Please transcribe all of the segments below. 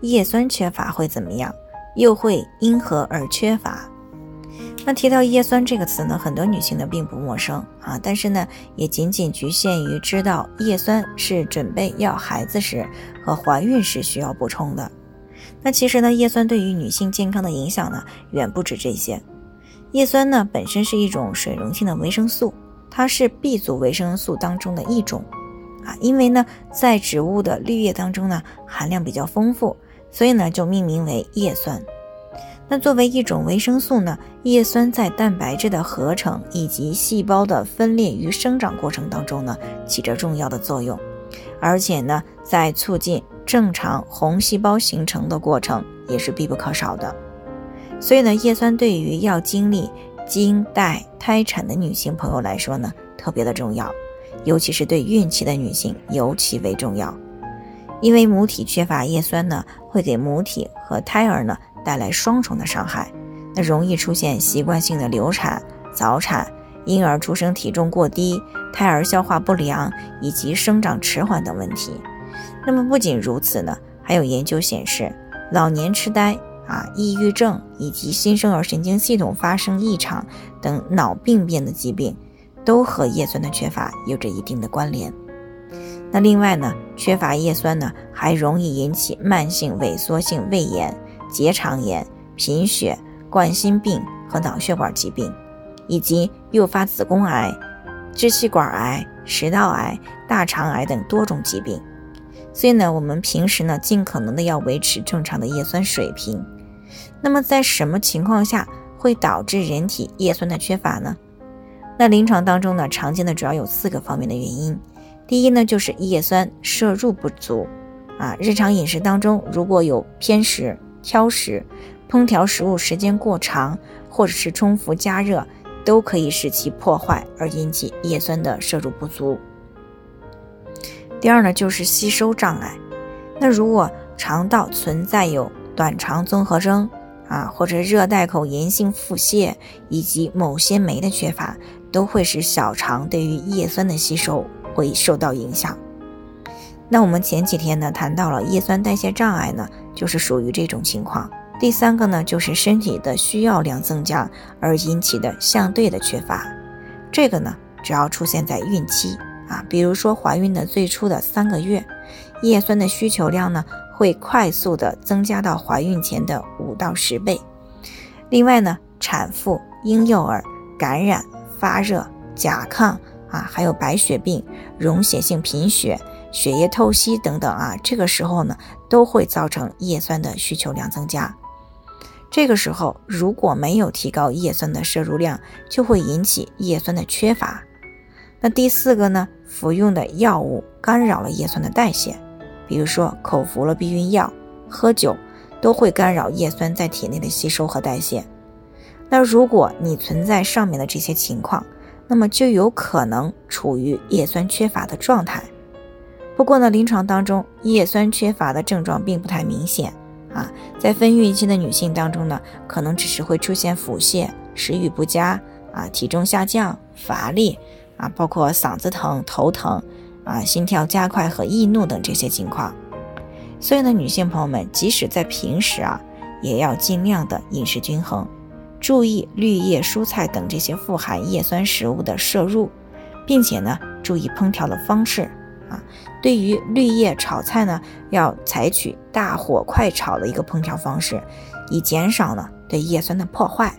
叶酸缺乏会怎么样？又会因何而缺乏？那提到叶酸这个词呢，很多女性呢并不陌生啊，但是呢，也仅仅局限于知道叶酸是准备要孩子时和怀孕时需要补充的。那其实呢，叶酸对于女性健康的影响呢，远不止这些。叶酸呢本身是一种水溶性的维生素，它是 B 族维生素当中的一种啊，因为呢在植物的绿叶当中呢含量比较丰富。所以呢，就命名为叶酸。那作为一种维生素呢，叶酸在蛋白质的合成以及细胞的分裂与生长过程当中呢，起着重要的作用。而且呢，在促进正常红细胞形成的过程也是必不可少的。所以呢，叶酸对于要经历经带胎产的女性朋友来说呢，特别的重要，尤其是对孕期的女性尤其为重要。因为母体缺乏叶酸呢，会给母体和胎儿呢带来双重的伤害，那容易出现习惯性的流产、早产、婴儿出生体重过低、胎儿消化不良以及生长迟缓等问题。那么不仅如此呢，还有研究显示，老年痴呆啊、抑郁症以及新生儿神经系统发生异常等脑病变的疾病，都和叶酸的缺乏有着一定的关联。那另外呢，缺乏叶酸呢，还容易引起慢性萎缩性胃炎、结肠炎、贫血、冠心病和脑血管疾病，以及诱发子宫癌、支气管癌、食道癌、大肠癌等多种疾病。所以呢，我们平时呢，尽可能的要维持正常的叶酸水平。那么在什么情况下会导致人体叶酸的缺乏呢？那临床当中呢，常见的主要有四个方面的原因。第一呢，就是叶酸摄入不足，啊，日常饮食当中如果有偏食、挑食、烹调食物时间过长，或者是重复加热，都可以使其破坏而引起叶酸的摄入不足。第二呢，就是吸收障碍，那如果肠道存在有短肠综合征啊，或者热带口炎性腹泻，以及某些酶的缺乏，都会使小肠对于叶酸的吸收。会受到影响。那我们前几天呢谈到了叶酸代谢障碍呢，就是属于这种情况。第三个呢就是身体的需要量增加而引起的相对的缺乏，这个呢主要出现在孕期啊，比如说怀孕的最初的三个月，叶酸的需求量呢会快速的增加到怀孕前的五到十倍。另外呢，产妇、婴幼儿感染、发热、甲亢。啊，还有白血病、溶血性贫血、血液透析等等啊，这个时候呢，都会造成叶酸的需求量增加。这个时候如果没有提高叶酸的摄入量，就会引起叶酸的缺乏。那第四个呢，服用的药物干扰了叶酸的代谢，比如说口服了避孕药、喝酒，都会干扰叶酸在体内的吸收和代谢。那如果你存在上面的这些情况，那么就有可能处于叶酸缺乏的状态。不过呢，临床当中叶酸缺乏的症状并不太明显啊，在分孕期的女性当中呢，可能只是会出现腹泻、食欲不佳啊、体重下降、乏力啊，包括嗓子疼、头疼啊、心跳加快和易怒等这些情况。所以呢，女性朋友们，即使在平时啊，也要尽量的饮食均衡。注意绿叶蔬菜等这些富含叶酸食物的摄入，并且呢，注意烹调的方式啊。对于绿叶炒菜呢，要采取大火快炒的一个烹调方式，以减少呢对叶酸的破坏。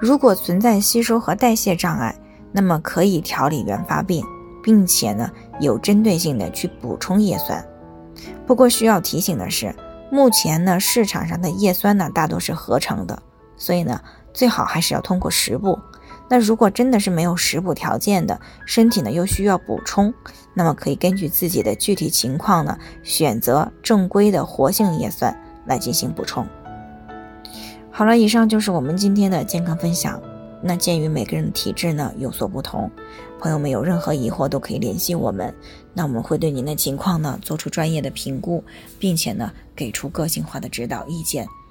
如果存在吸收和代谢障碍，那么可以调理原发病，并且呢有针对性的去补充叶酸。不过需要提醒的是，目前呢市场上的叶酸呢大多是合成的，所以呢。最好还是要通过食补。那如果真的是没有食补条件的，身体呢又需要补充，那么可以根据自己的具体情况呢，选择正规的活性叶酸来进行补充。好了，以上就是我们今天的健康分享。那鉴于每个人的体质呢有所不同，朋友们有任何疑惑都可以联系我们，那我们会对您的情况呢做出专业的评估，并且呢给出个性化的指导意见。